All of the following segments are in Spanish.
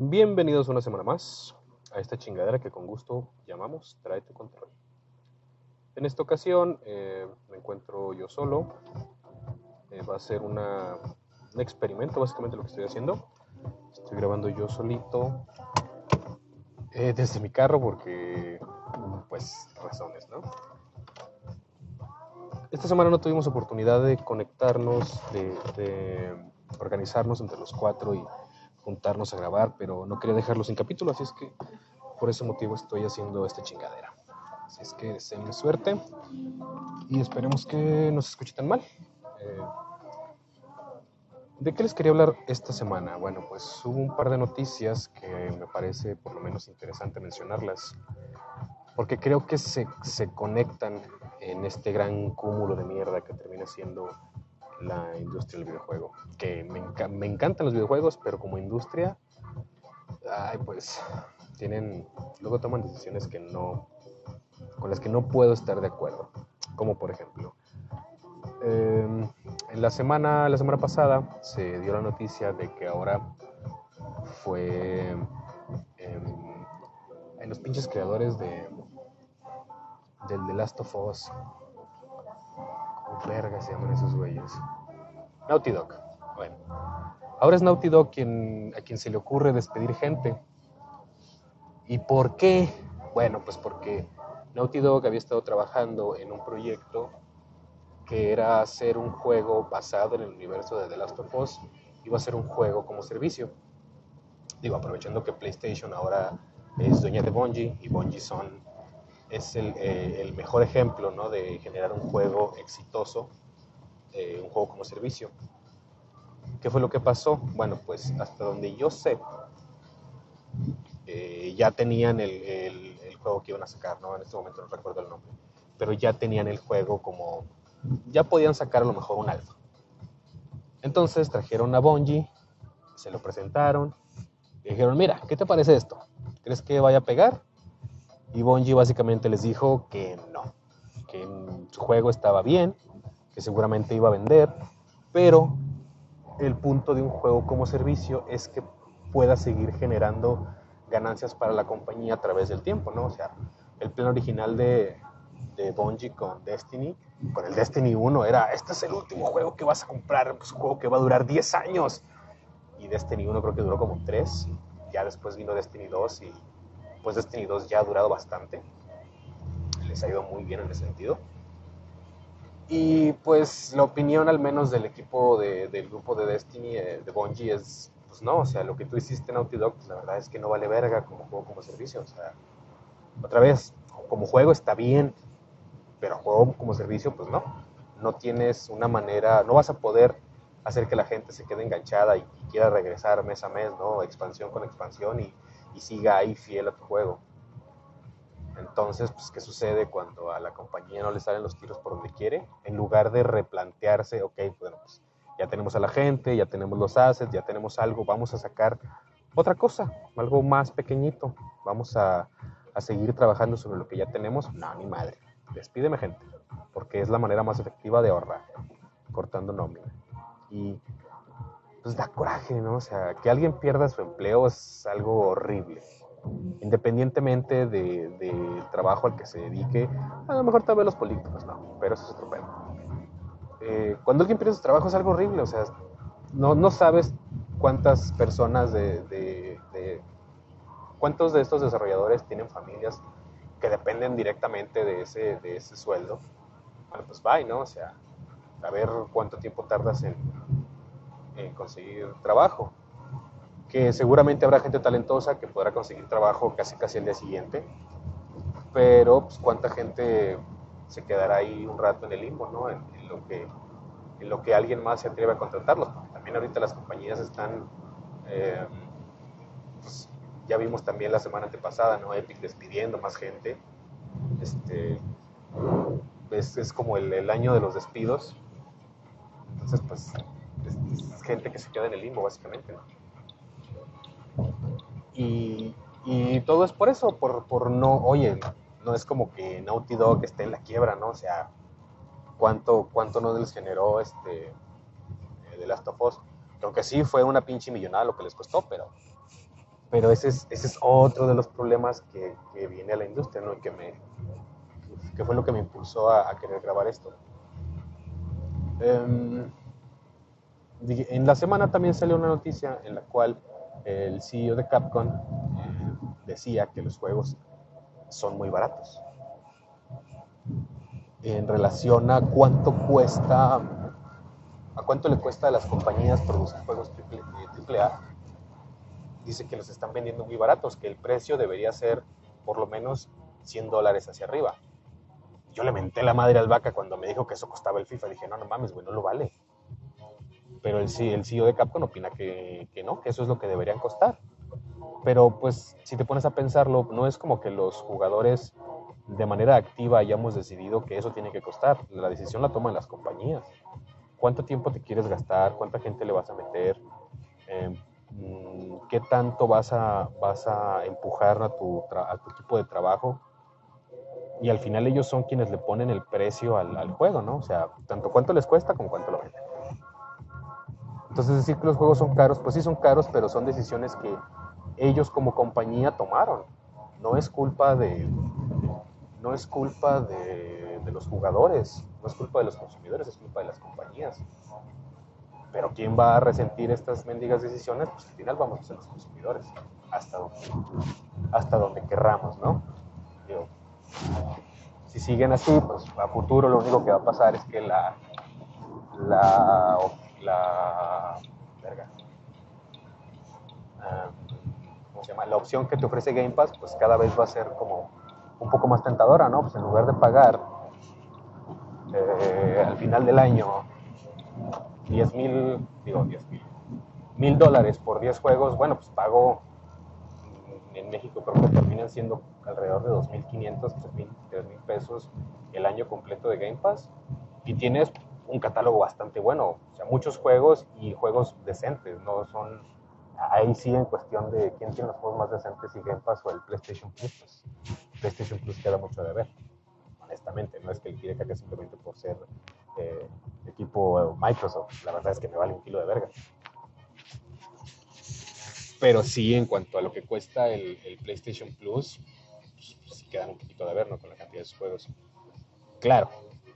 Bienvenidos una semana más a esta chingadera que con gusto llamamos Trae tu control. En esta ocasión eh, me encuentro yo solo. Eh, va a ser un experimento básicamente lo que estoy haciendo. Estoy grabando yo solito eh, desde mi carro porque, pues, razones, ¿no? Esta semana no tuvimos oportunidad de conectarnos, de organizarnos entre los cuatro y juntarnos a grabar, pero no quería dejarlo sin capítulo, así es que por ese motivo estoy haciendo esta chingadera. Así es que deseenme suerte y esperemos que no se escuche tan mal. Eh, ¿De qué les quería hablar esta semana? Bueno, pues hubo un par de noticias que me parece por lo menos interesante mencionarlas, porque creo que se, se conectan en este gran cúmulo de mierda que termina siendo la industria del videojuego. Que me, enca- me encantan los videojuegos, pero como industria, ay, pues tienen, luego toman decisiones que no, con las que no puedo estar de acuerdo. Como por ejemplo, eh, en la semana, la semana pasada se dio la noticia de que ahora fue em, en los pinches creadores de del The Last of Us. ¿Cómo verga se llaman esos güeyes? Naughty Dog. Bueno, ahora es Naughty Dog quien, a quien se le ocurre despedir gente. ¿Y por qué? Bueno, pues porque Naughty Dog había estado trabajando en un proyecto que era hacer un juego basado en el universo de The Last of Us. Iba a ser un juego como servicio. Digo, aprovechando que PlayStation ahora es dueña de Bungie y Bungie son es el, eh, el mejor ejemplo ¿no? de generar un juego exitoso, eh, un juego como servicio. ¿Qué fue lo que pasó? Bueno, pues hasta donde yo sé, eh, ya tenían el, el- juego que iban a sacar, ¿no? En este momento no recuerdo el nombre, pero ya tenían el juego como, ya podían sacar a lo mejor un alfa. Entonces trajeron a Bungie, se lo presentaron, y dijeron, mira, ¿qué te parece esto? ¿Crees que vaya a pegar? Y Bungie básicamente les dijo que no, que su juego estaba bien, que seguramente iba a vender, pero el punto de un juego como servicio es que pueda seguir generando ganancias para la compañía a través del tiempo, ¿no? O sea, el plan original de, de con Destiny, con el Destiny 1 era, este es el último juego que vas a comprar, es un juego que va a durar 10 años. Y Destiny 1 creo que duró como 3, ya después vino Destiny 2 y pues Destiny 2 ya ha durado bastante. Les ha ido muy bien en ese sentido. Y pues la opinión al menos del equipo de- del grupo de Destiny, eh, de Bungie, es, pues no, o sea, lo que tú hiciste en Naughty Dog, pues la verdad es que no vale verga como juego, como servicio. O sea, otra vez, como juego está bien, pero juego como servicio, pues no. No tienes una manera, no vas a poder hacer que la gente se quede enganchada y, y quiera regresar mes a mes, ¿no? Expansión con expansión y, y siga ahí fiel a tu juego. Entonces, pues, ¿qué sucede cuando a la compañía no le salen los tiros por donde quiere? En lugar de replantearse, ok, bueno, pues ya tenemos a la gente, ya tenemos los assets, ya tenemos algo, vamos a sacar otra cosa, algo más pequeñito, vamos a, a seguir trabajando sobre lo que ya tenemos. No, ni madre, despídeme gente, porque es la manera más efectiva de ahorrar, cortando nómina. Y pues da coraje, ¿no? O sea, que alguien pierda su empleo es algo horrible independientemente de- del trabajo al que se dedique, a lo mejor tal vez los políticos no, pero eso es otro pedo. Eh, cuando alguien pierde su trabajo es algo horrible, o sea, no, no sabes cuántas personas de, de- de- cuántos de estos desarrolladores tienen familias que dependen directamente de ese, de ese sueldo. Bueno, pues bye, ¿no? O sea, a ver cuánto tiempo tardas en, en conseguir trabajo que seguramente habrá gente talentosa que podrá conseguir trabajo casi casi el día siguiente, pero pues, cuánta gente se quedará ahí un rato en el limbo, ¿no? En, en lo que en lo que alguien más se atreve a contratarlos, porque también ahorita las compañías están, eh, pues, ya vimos también la semana antepasada, ¿no? Epic despidiendo más gente, este, es, es como el, el año de los despidos, entonces pues gente que se queda en el limbo básicamente, ¿no? Y, y todo es por eso, por, por no, oye, no es como que Naughty Dog esté en la quiebra, ¿no? O sea, ¿cuánto, cuánto no les generó este eh, The Last of Us? Aunque sí fue una pinche millonada lo que les costó, pero Pero ese es, ese es otro de los problemas que, que viene a la industria, ¿no? Y que, me, que fue lo que me impulsó a, a querer grabar esto. Em, en la semana también salió una noticia en la cual el CEO de Capcom eh, decía que los juegos son muy baratos. En relación a cuánto cuesta, a cuánto le cuesta a las compañías producir juegos AAA, dice que los están vendiendo muy baratos, que el precio debería ser por lo menos 100 dólares hacia arriba. Yo le menté la madre al vaca cuando me dijo que eso costaba el FIFA. Dije, no, no mames, güey, no lo vale. Pero el, el CEO de Capcom opina que, que no, que eso es lo que deberían costar. Pero pues si te pones a pensarlo, no es como que los jugadores de manera activa hayamos decidido que eso tiene que costar. La decisión la toman las compañías. ¿Cuánto tiempo te quieres gastar? ¿Cuánta gente le vas a meter? Eh, qué tanto vas a, vas a empujar a tu, a tu equipo de trabajo. Y al final ellos son quienes le ponen el precio al, al, juego, ¿no? O sea, tanto cuánto les cuesta como cuánto lo venden. Entonces decir que los juegos son caros, pues sí son caros, pero son decisiones que ellos como compañía tomaron. No es culpa de, no es culpa de, de los jugadores, no es culpa de los consumidores, es culpa de las compañías. Pero ¿quién va a resentir estas mendigas decisiones? Pues al final vamos a ser los consumidores, hasta donde, hasta donde querramos, ¿no? Si siguen así, pues a futuro lo único que va a pasar es que la, la, la, verga, um, ¿cómo se llama? La opción que te ofrece Game Pass, pues cada vez va a ser como un poco más tentadora, ¿no? Pues en lugar de pagar eh, al final del año 10 mil, digo 10 mil, dólares por 10 juegos, bueno, pues pago en México creo que terminan siendo alrededor de 2.500, 3.000 pesos el año completo de Game Pass y tienes un catálogo bastante bueno, o sea, muchos juegos y juegos decentes, no son ahí sí en cuestión de quién tiene los juegos más decentes y Game Pass o el PlayStation Plus, pues PlayStation Plus queda mucho de ver, honestamente, no es que le quiere caer simplemente por ser eh, equipo Microsoft. La verdad es que me vale un kilo de verga. Pero sí, en cuanto a lo que cuesta el, PlayStation Plus, pues, sí quedan un poquito de ver, ¿no? Con la cantidad de juegos. Claro,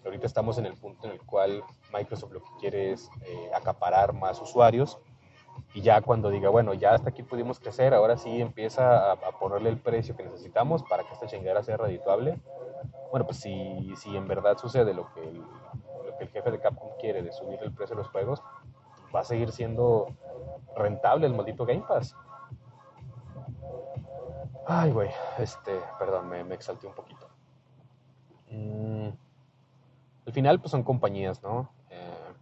ahorita estamos en el punto en el cual Microsoft lo que quiere es eh, acaparar más usuarios y ya cuando diga, bueno, ya hasta aquí pudimos crecer, ahora sí empieza a, a ponerle el precio que necesitamos para que esta chingadera sea redituable. Bueno, pues si, si en verdad sucede lo que el, el jefe de Capcom quiere de subir el precio de los juegos, va a seguir siendo rentable el maldito Game Pass. Ay, güey, este, perdón, me, me, exalté un poquito. Mm, al final, pues son compañías, ¿no? Eh,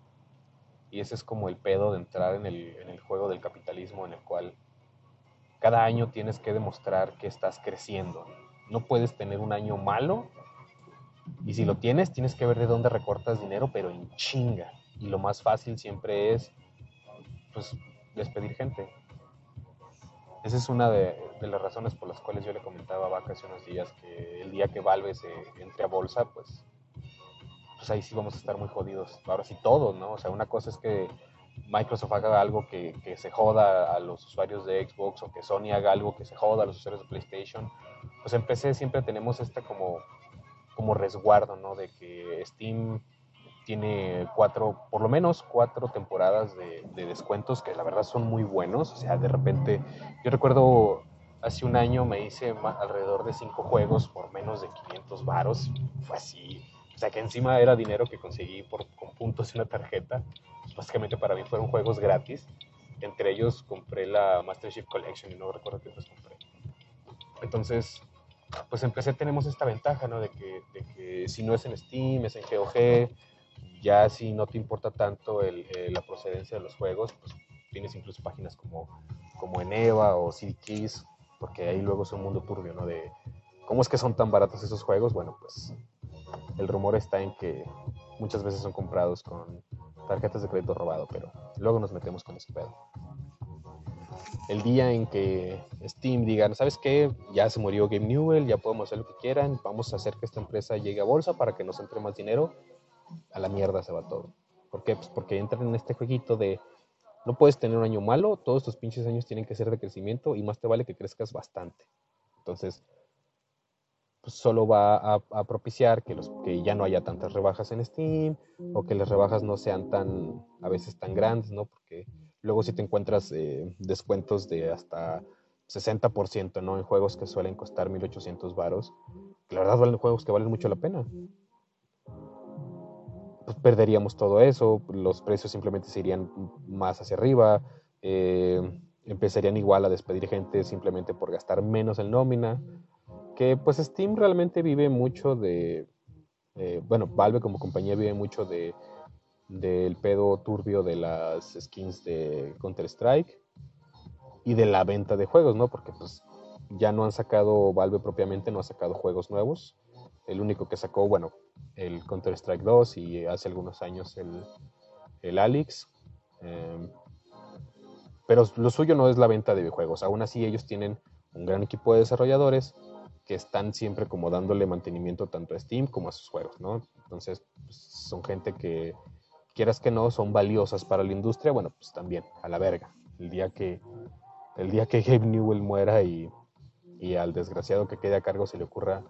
y ese es como el pedo de entrar en el, en el juego del capitalismo en el cual cada año tienes que demostrar que estás creciendo. No puedes tener un año malo y si lo tienes, tienes que ver de dónde recortas dinero, pero en chinga. Y lo más fácil siempre es, pues, despedir gente. Esa es una de, de, las razones por las cuales yo le comentaba a Vaca hace unos días que el día que Valve se entre a bolsa, pues, pues ahí sí vamos a estar muy jodidos. Ahora sí todos, ¿no? O sea, una cosa es que Microsoft haga algo que, que, se joda a los usuarios de Xbox o que Sony haga algo que se joda a los usuarios de PlayStation. Pues en PC siempre tenemos esta como como resguardo, ¿no? De que Steam tiene cuatro, por lo menos cuatro temporadas de, de, descuentos que la verdad son muy buenos. O sea, de repente, yo recuerdo hace un año me hice alrededor de cinco juegos por menos de 500 varos. Fue así. Sea, que encima era dinero que conseguí por, con puntos en una tarjeta. Básicamente para mí fueron juegos gratis. Entre ellos compré la Master Chief Collection y no recuerdo qué otros compré. Entonces, pues en PC tenemos esta ventaja, ¿no? De que, de que, si no es en Steam, es en GOG, ya si no te importa tanto el, el, la procedencia de los juegos, pues tienes incluso páginas como, como en EVA o CDKeys, porque ahí luego es un mundo turbio, ¿no? De cómo es que son tan baratos esos juegos, bueno, pues el rumor está en que muchas veces son comprados con tarjetas de crédito robado, pero luego nos metemos con ese pedo el día en que Steam diga, ¿sabes qué? Ya se murió Game Newell, ya podemos hacer lo que quieran, vamos a hacer que esta empresa llegue a bolsa para que nos entre más dinero, a la mierda se va todo. ¿Por qué? Pues porque entran en este jueguito de No puedes tener un año malo, todos tus pinches años tienen que ser de crecimiento y más te vale que crezcas bastante. Entonces, pues solo va a, propiciar que, los, que ya no haya tantas rebajas en Steam o que las rebajas no sean tan, a veces tan grandes, ¿no? Porque luego si te encuentras eh, descuentos de hasta 60%, ¿no? En juegos que suelen costar 1800 varos, que la verdad valen juegos que valen mucho la pena. Pues perderíamos todo eso, los precios simplemente se irían más hacia arriba, eh, empezarían igual a despedir gente simplemente por gastar menos en nómina, que pues Steam realmente vive mucho de, eh, bueno, Valve como compañía vive mucho de del pedo turbio de las skins de Counter Strike y de la venta de juegos, ¿no? Porque pues ya no han sacado, Valve propiamente no ha sacado juegos nuevos. El único que sacó, bueno, el Counter Strike 2 y hace algunos años el, el Alex. Em, pero lo suyo no es la venta de videojuegos. Aún así ellos tienen un gran equipo de desarrolladores que están siempre como dándole mantenimiento tanto a Steam como a sus juegos, ¿no? Entonces, pues, son gente que, quieras que no, son valiosas para la industria. Bueno, pues también, a la verga. El día que el día que Gabe Newell muera y, al desgraciado que quede a cargo se le ocurra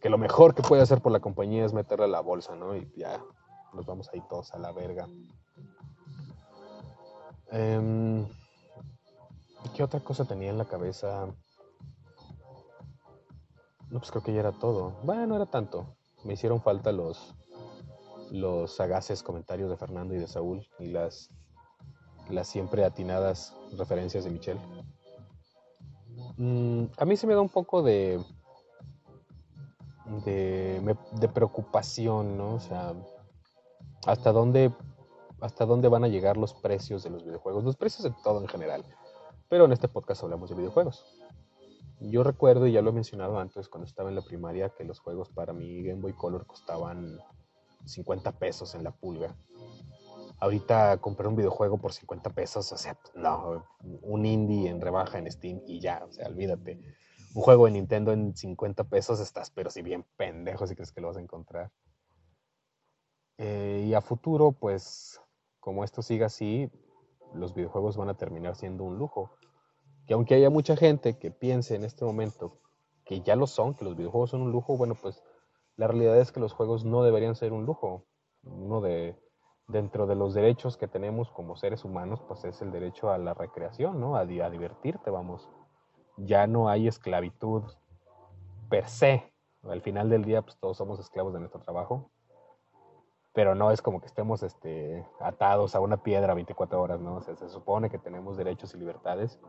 que lo mejor que puede hacer por la compañía es meterle a la bolsa, ¿no? Y ya nos vamos ahí todos a la verga. Em, ¿Qué otra cosa tenía en la cabeza? No, pues creo que ya era todo. Bueno, no era tanto. Me hicieron falta los, los sagaces comentarios de Fernando y de Saúl y las las siempre atinadas referencias de Michelle. Mm, a mí se me da un poco de, de, preocupación, ¿no? O sea, ¿hasta dónde, ¿hasta dónde van a llegar los precios de los videojuegos? Los precios de todo en general. Pero en este podcast hablamos de videojuegos. Yo recuerdo, y ya lo he mencionado antes, cuando estaba en la primaria, que los juegos para mi Game Boy Color costaban 50 pesos en la pulga ahorita comprar un videojuego por 50 pesos, o sea, no, un indie en rebaja en Steam y ya, o sea, olvídate. Un juego de Nintendo en 50 pesos estás, pero si bien pendejo si crees que lo vas a encontrar. Eh, y a futuro, pues, como esto siga así, los videojuegos van a terminar siendo un lujo. Que aunque haya mucha gente que piense en este momento que ya lo son, que los videojuegos son un lujo, bueno, pues la realidad es que los juegos no deberían ser un lujo. Uno de, dentro de los derechos que tenemos como seres humanos, pues es el derecho a la recreación, ¿no? A, divertirte, vamos. Ya no hay esclavitud per se. Al final del día, pues todos somos esclavos de nuestro trabajo. Pero no es como que estemos este, atados a una piedra 24 horas, ¿no? O sea, se supone que tenemos derechos y libertades.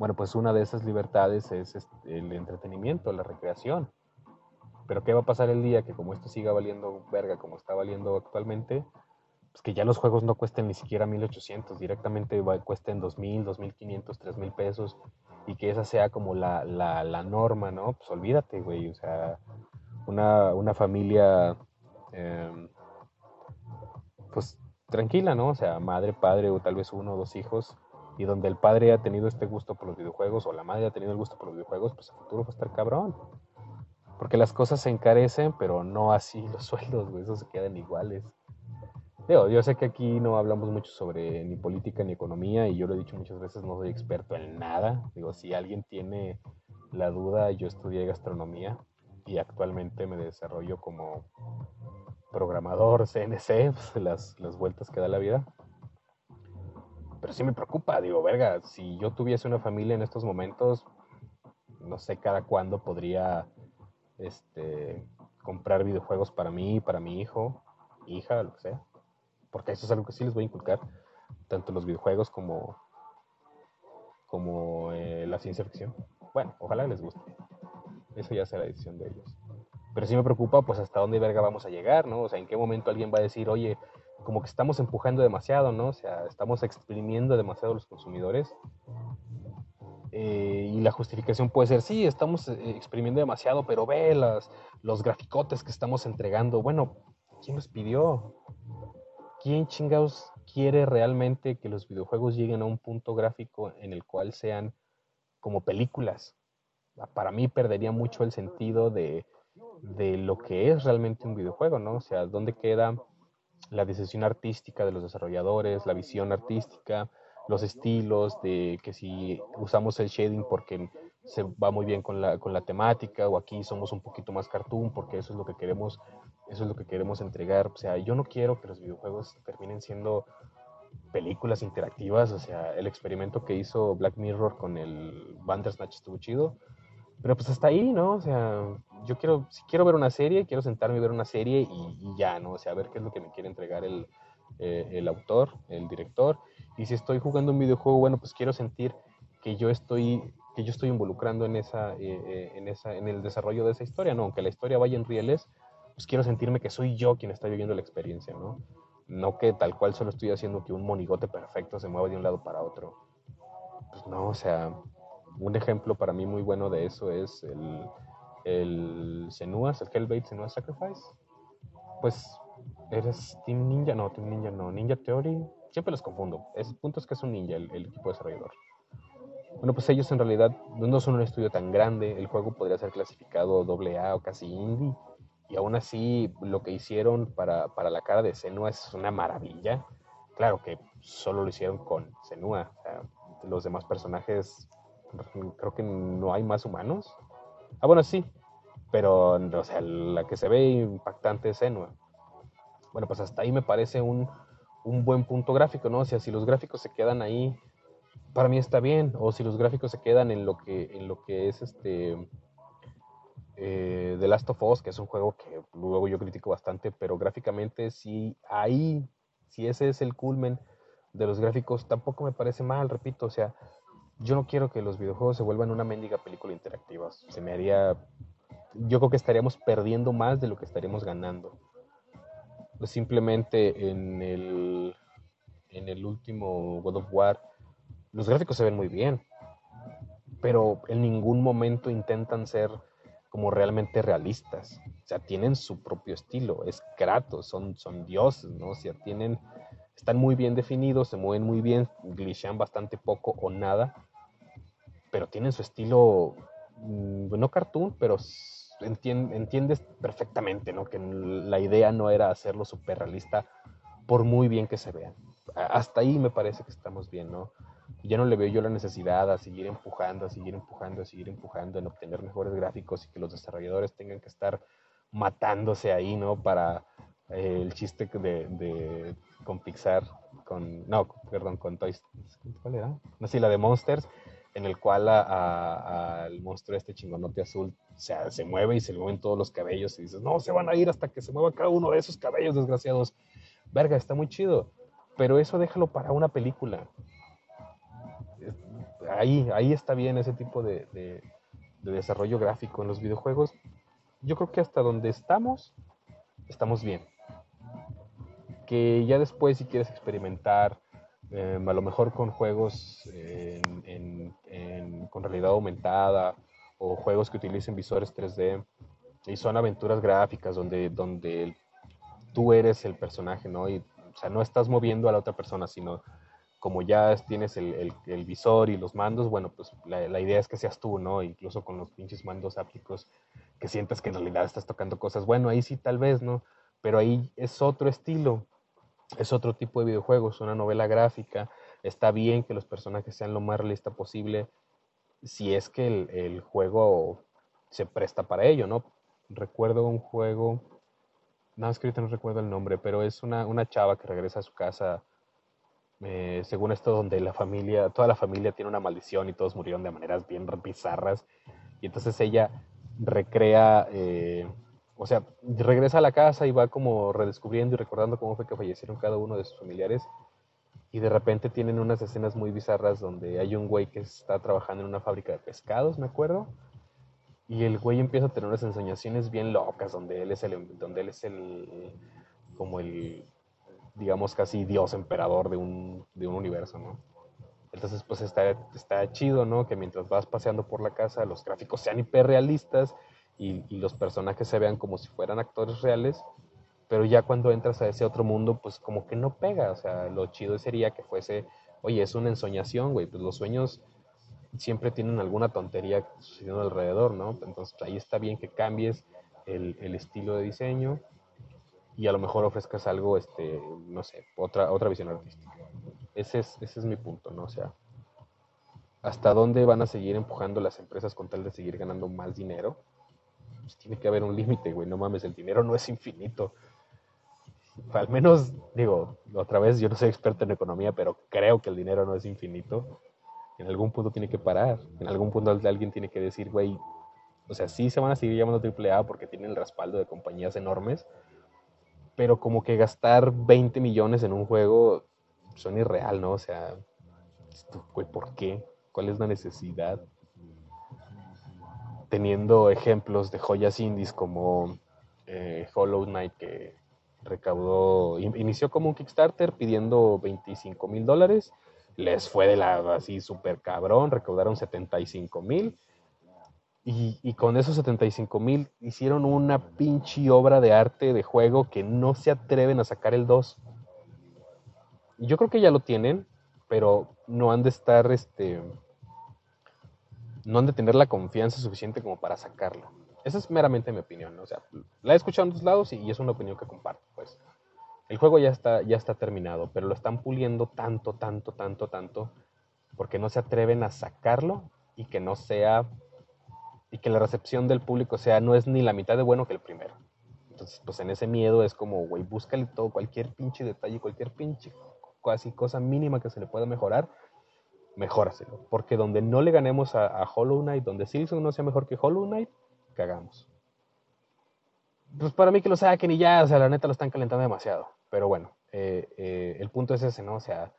Bueno, pues una de esas libertades es el entretenimiento, la recreación. Pero ¿qué va a pasar el día que como esto siga valiendo verga como está valiendo actualmente? pues que ya los juegos no cuesten ni siquiera 1800, directamente cuesten 2000, 2500, 3000 pesos y que esa sea como la, la, norma, ¿no? Pues olvídate, güey, o sea, una, una familia, em, pues tranquila, ¿no? O sea, madre, padre o tal vez uno o dos hijos y donde el padre ha tenido este gusto por los videojuegos o la madre ha tenido el gusto por los videojuegos, pues a futuro va a estar cabrón. Porque las cosas se encarecen, pero no así los sueldos, güey, esos se quedan iguales yo sé que aquí no hablamos mucho sobre ni política ni economía y yo lo he dicho muchas veces, no soy experto en nada. Digo, si alguien tiene la duda, yo estudié gastronomía y actualmente me desarrollo como programador CNC, pues, las, las vueltas que da la vida. Pero sí me preocupa, digo, verga, si yo tuviese una familia en estos momentos, no sé cada cuándo podría este, comprar videojuegos para mí, para mi hijo, hija, lo que sea porque eso es algo que sí les voy a inculcar, tanto los videojuegos como, como eh, la ciencia ficción. Bueno, ojalá les guste. Eso ya será decisión de ellos. Pero sí me preocupa, pues, hasta dónde verga vamos a llegar, ¿no? O sea, en qué momento alguien va a decir, oye, como que estamos empujando demasiado, ¿no? O sea, estamos exprimiendo demasiado a los consumidores. Eh, y la justificación puede ser, sí, estamos eh, exprimiendo demasiado, pero ve los graficotes que estamos entregando. Bueno, ¿quién los pidió? ¿quién chingados quiere realmente que los videojuegos lleguen a un punto gráfico en el cual sean como películas? Ah, para mí perdería mucho el sentido de, lo que es realmente un videojuego, ¿no? O sea, ¿dónde queda la decisión artística de los desarrolladores, la visión artística, los estilos, de que si usamos el shading porque se va muy bien con la, con la temática o aquí somos un poquito más cartoon porque eso es lo que queremos eso es lo que queremos entregar. O sea yo no quiero que los videojuegos terminen siendo películas interactivas. O sea el experimento que hizo Black Mirror con el Bandersnatch estuvo chido pero pues hasta ahí no o sea yo quiero si quiero ver una serie quiero sentarme y ver una serie y, ya no o sea a ver qué es lo que me quiere entregar el, eh, el autor el director y si estoy jugando un videojuego bueno pues quiero sentir que yo estoy que yo estoy involucrando en esa, eh, eh, en esa, en el desarrollo de esa historia, ¿no? Aunque la historia vaya en rieles, pues quiero sentirme que soy yo quien está viviendo la experiencia, ¿no? No que tal cual solo estoy haciendo que un monigote perfecto se mueva de un lado para otro. Pues no, o sea, un ejemplo para mí muy bueno de eso es el, el Senuas, el Hellbait Senua Sacrifice. Pues eres Team Ninja, no, Team Ninja no, Ninja Theory, siempre los confundo. El punto es que es un ninja el, el equipo desarrollador. Bueno, pues ellos en realidad no son un estudio tan grande, el juego podría ser clasificado AA o casi indie, y aún así lo que hicieron para, para la cara de Senua es una maravilla. Claro que solo lo hicieron con Senua, los demás personajes creo que no hay más humanos. Ah, bueno, sí, pero o sea, la que se ve impactante es Senua. Bueno, pues hasta ahí me parece un, un buen punto gráfico, ¿no? O sea, si los gráficos se quedan ahí para mí está bien. O si los gráficos se quedan en lo que, en lo que es este eh, The Last of Us, que es un juego que luego yo critico bastante, pero gráficamente si ahí, si ese es el culmen de los gráficos, tampoco me parece mal, repito, o sea, yo no quiero que los videojuegos se vuelvan una mendiga película interactiva. Se me haría, yo creo que estaríamos perdiendo más de lo que estaríamos ganando. Simplemente en el, en el último God of War, los gráficos se ven muy bien, pero en ningún momento intentan ser como realmente realistas. O sea, tienen su propio estilo, es Kratos, son, son dioses, ¿no? O sea, tienen, están muy bien definidos, se mueven muy bien, glitchean bastante poco o nada, pero tienen su estilo, mm, no cartoon, pero entiendes perfectamente, ¿no? Que la idea no era hacerlo súper realista por muy bien que se vean. Hasta ahí me parece que estamos bien, ¿no? ya no le veo yo la necesidad a seguir empujando, a seguir empujando, a seguir empujando en obtener mejores gráficos y que los desarrolladores tengan que estar matándose ahí, ¿no? Para eh, el chiste de, de, con Pixar, con, no, perdón, con Toys, ¿cuál era? No, sí, la de Monsters, en el cual al monstruo este chingonote azul se, se mueve y se le mueven todos los cabellos y dices, no, se van a ir hasta que se mueva cada uno de esos cabellos desgraciados. Verga, está muy chido. Pero eso déjalo para una película ahí, ahí está bien ese tipo de, desarrollo gráfico en los videojuegos. Yo creo que hasta donde estamos, estamos bien. Que ya después si quieres experimentar, em, a lo mejor con juegos con realidad aumentada o juegos que utilicen visores 3D y son aventuras gráficas donde, donde tú eres el personaje, ¿no? Y, o sea, no estás moviendo a la otra persona, sino como ya tienes el, visor y los mandos, bueno, pues la, idea es que seas tú, ¿no? Incluso con los pinches mandos ápticos, que sientas que en realidad estás tocando cosas. Bueno, ahí sí tal vez, ¿no? Pero ahí es otro estilo, es otro tipo de videojuegos, una novela gráfica. Está bien que los personajes sean lo más realista posible, si es que el, juego se presta para ello, ¿no? Recuerdo un juego, no, es no recuerdo el nombre, pero es una, una chava que regresa a su casa eh, según esto, donde la familia, toda la familia tiene una maldición y todos murieron de maneras bien bizarras. Y entonces ella recrea, eh, o sea, regresa a la casa y va como redescubriendo y recordando cómo fue que fallecieron cada uno de sus familiares. Y de repente tienen unas escenas muy bizarras donde hay un güey que está trabajando en una fábrica de pescados, me acuerdo. Y el güey empieza a tener unas ensoñaciones bien locas, donde él es el, donde él es el, como el, digamos, casi dios emperador de un, de un universo, ¿no? Entonces, pues está, está chido, ¿no? Que mientras vas paseando por la casa, los gráficos sean hiperrealistas y, y los personajes se vean como si fueran actores reales, pero ya cuando entras a ese otro mundo, pues como que no pega, o sea, lo chido sería que fuese, oye, es una ensoñación, güey, pues los sueños siempre tienen alguna tontería sucediendo alrededor, ¿no? Entonces ahí está bien que cambies el, el estilo de diseño y a lo mejor ofrezcas algo, este, no sé, otra, otra visión artística. Ese es, ese es mi punto, ¿no? O sea, ¿hasta dónde van a seguir empujando las empresas con tal de seguir ganando más dinero? Pues tiene que haber un límite, güey, no mames, el dinero no es infinito. Al menos, digo, otra vez, yo no soy experto en economía, pero creo que el dinero no es infinito. En algún punto tiene que parar. En algún punto alguien tiene que decir, güey, o sea, sí se van a seguir llamando AAA porque tienen el respaldo de compañías enormes, pero como que gastar 20 millones en un juego son irreal, ¿no? O sea, güey, ¿por qué? ¿Cuál es la necesidad? Teniendo ejemplos de joyas indies como eh, Hollow Knight que recaudó, inició como un Kickstarter pidiendo 25 mil dólares, les fue de la así súper cabrón, recaudaron 75 mil. Y, con esos 75 mil hicieron una pinche obra de arte de juego que no se atreven a sacar el 2. Yo creo que ya lo tienen, pero no han de estar, este, no han de tener la confianza suficiente como para sacarlo. Esa es meramente mi opinión, o sea, la he escuchado en dos lados y, es una opinión que comparto, pues. El juego ya está, ya está terminado, pero lo están puliendo tanto, tanto, tanto, tanto, porque no se atreven a sacarlo y que no sea, y que la recepción del público sea, no es ni la mitad de bueno que el primero. Entonces, pues en ese miedo es como, güey, búscale todo, cualquier pinche detalle, cualquier pinche, casi cosa mínima que se le pueda mejorar, mejóraselo. Porque donde no le ganemos a, Hollow Knight, donde Silson no sea mejor que Hollow Knight, cagamos. Pues para mí que lo saquen y ya, o sea, la neta lo están calentando demasiado. Pero bueno, eh, eh, el punto es ese, ¿no? O sea,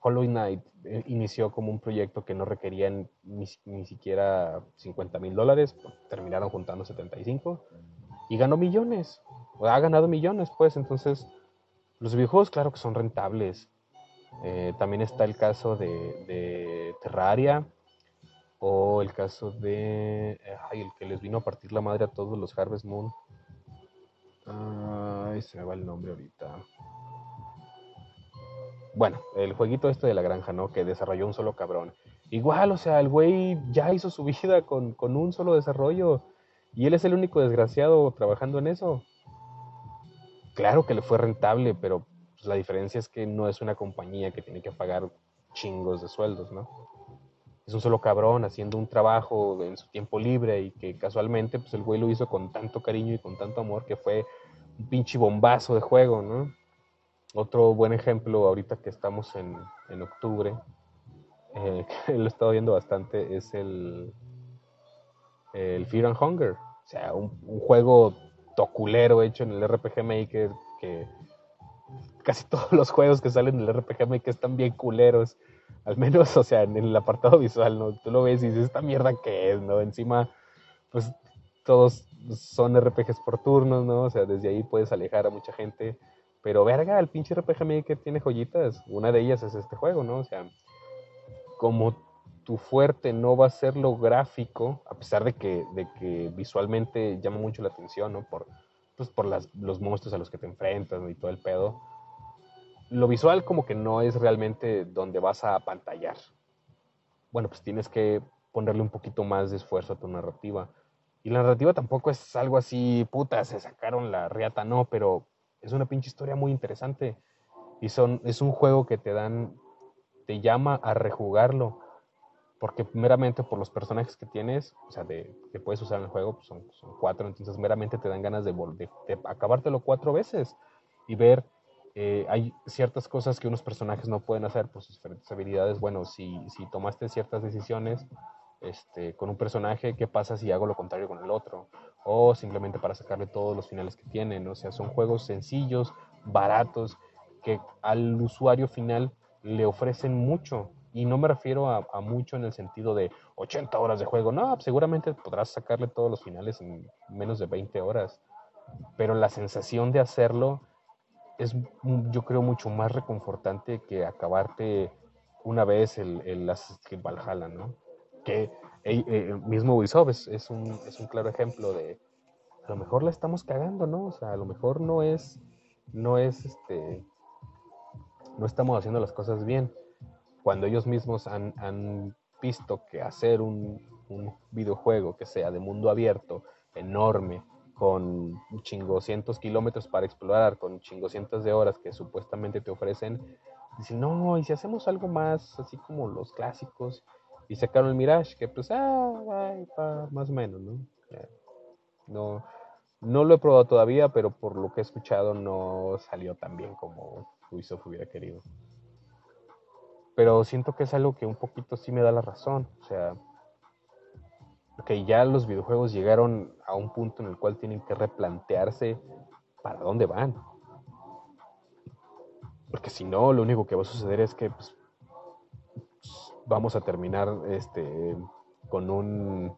Hollow Knight eh, inició como un proyecto que no requería ni, siquiera 50 mil dólares, terminaron juntando 75 y ganó millones, o ha ganado millones, pues. Entonces, los videojuegos, claro que son rentables. también está el caso de Terraria, o el caso de. Ay, el que les vino a partir la madre a todos los Harvest Moon. Ay, se me va el nombre ahorita. Bueno, el jueguito este de la granja, ¿no? Que desarrolló un solo cabrón. Igual, o sea, el güey ya hizo su vida con, con un solo desarrollo. Y él es el único desgraciado trabajando en eso. Claro que le fue rentable, pero pues, la diferencia es que no es una compañía que tiene que pagar chingos de sueldos, ¿no? Es un solo cabrón haciendo un trabajo en su tiempo libre y que casualmente pues el güey lo hizo con tanto cariño y con tanto amor que fue un pinche bombazo de juego, ¿no? Otro buen ejemplo ahorita que estamos en, en octubre, eh, que lo he estado viendo bastante, es el, el Fear and Hunger. O sea, un, un juego toculero hecho en el RPG Maker que casi todos los juegos que salen en el RPG Maker están bien culeros al menos, o sea, en el apartado visual, ¿no? Tú lo ves y dices, esta mierda que es, ¿no? Encima, pues todos son RPGs por turnos, ¿no? O sea, desde ahí puedes alejar a mucha gente. Pero verga, el pinche RPG que tiene joyitas. Una de ellas es este juego, ¿no? O sea, como tu fuerte no va a ser lo gráfico, a pesar de que, de que visualmente llama mucho la atención, ¿no? Por, pues por las, los monstruos a los que te enfrentas y todo el pedo lo visual como que no es realmente donde vas a pantallar. Bueno, pues tienes que ponerle un poquito más de esfuerzo a tu narrativa. Y la narrativa tampoco es algo así, puta, se sacaron la riata, no, pero es una pinche historia muy interesante. Y son, es un juego que te dan, te llama a rejugarlo. Porque meramente por los personajes que tienes, o sea, de, que puedes usar en el juego, pues son, cuatro, entonces meramente te dan ganas de, de, de acabártelo cuatro veces y ver eh, hay ciertas cosas que unos personajes no pueden hacer por sus diferentes habilidades. Bueno, si, si tomaste ciertas decisiones este, con un personaje, ¿qué pasa si hago lo contrario con el otro? O simplemente para sacarle todos los finales que tienen. O sea, son juegos sencillos, baratos, que al usuario final le ofrecen mucho. Y no me refiero a, a, mucho en el sentido de 80 horas de juego. No, seguramente podrás sacarle todos los finales en menos de 20 horas. Pero la sensación de hacerlo es, yo creo, mucho más reconfortante que acabarte una vez el, el Assassin's Valhalla, ¿no? Que el mismo Ubisoft es, un, es un claro ejemplo de, a lo mejor la estamos cagando, ¿no? O sea, a lo mejor no es, no es, este, no estamos haciendo las cosas bien. Cuando ellos mismos han, han visto que hacer un, un videojuego que sea de mundo abierto, enorme, con chingoscientos kilómetros para explorar, con chingoscientos de horas que supuestamente te ofrecen, dicen, no, y si hacemos algo más, así como los clásicos, y sacaron el Mirage, que pues, ah, más o menos, ¿no? No, no lo he probado todavía, pero por lo que he escuchado no salió tan bien como Ubisoft hubiera querido. Pero siento que es algo que un poquito sí me da la razón. O sea, que ya los videojuegos llegaron a un punto en el cual tienen que replantearse para dónde van. Porque si no, lo único que va a suceder es que pues, vamos a terminar este, con un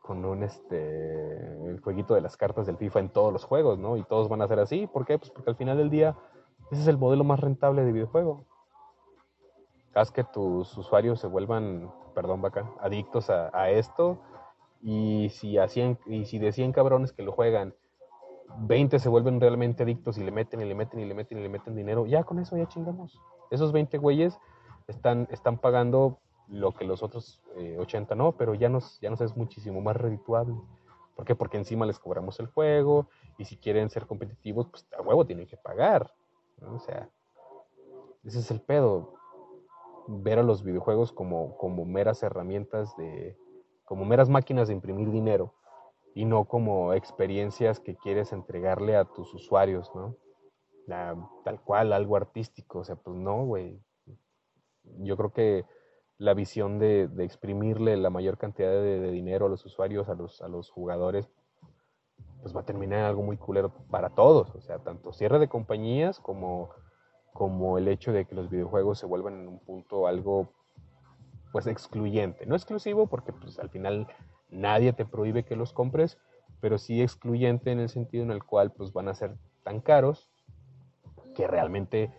con un este el jueguito de las cartas del FIFA en todos los juegos, ¿no? Y todos van a ser así, ¿por qué? Pues porque al final del día ese es el modelo más rentable de videojuego. Haz que tus usuarios se vuelvan, perdón, vaca, adictos a, esto y si, y si de 100 cabrones que lo juegan, 20 se vuelven realmente adictos y le meten y le meten y le meten y le meten dinero, ya con eso ya chingamos. Esos 20 güeyes están, están pagando lo que los otros 80 eh, no, pero ya nos, ya nos es muchísimo más redituable. ¿Por qué? Porque encima les cobramos el juego y si quieren ser competitivos, pues a huevo tienen que pagar. O sea, ese es el pedo. Ver a los videojuegos como, como meras herramientas de, como meras máquinas de imprimir dinero y no como experiencias que quieres entregarle a tus usuarios, ¿no? tal cual, algo artístico, o sea, pues no, güey. Yo creo que la visión de, exprimirle la mayor cantidad de, dinero a los usuarios, a los, a los jugadores, pues va a terminar en algo muy culero para todos. O sea, tanto cierre de compañías como, como el hecho de que los videojuegos se vuelvan en un punto algo pues excluyente. No exclusivo porque pues al final nadie te prohíbe que los compres, pero sí excluyente en el sentido en el cual pues van a ser tan caros que realmente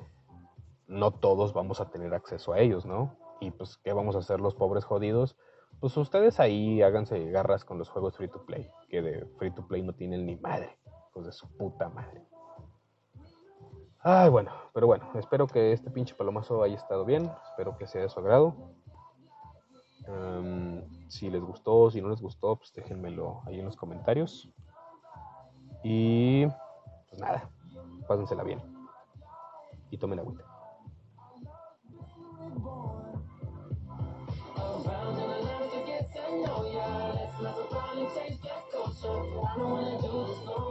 no todos vamos a tener acceso a ellos, ¿no? y pues, ¿qué vamos a hacer los pobres jodidos? Pues ustedes ahí háganse garras con los juegos free to play, que de free to play no tienen ni madre, pues de su puta madre. Ay, bueno, pero bueno, espero que este pinche palomazo haya estado bien, espero que sea de su agrado. Em, si les gustó, si no les gustó, pues déjenmelo ahí en los comentarios. Y pues nada, pásensela bien. Y tomen agüita. I.